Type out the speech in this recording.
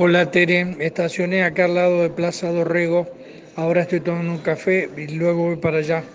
Hola Tere, estacioné acá al lado de Plaza Dorrego. Ahora estoy tomando un café y luego voy para allá.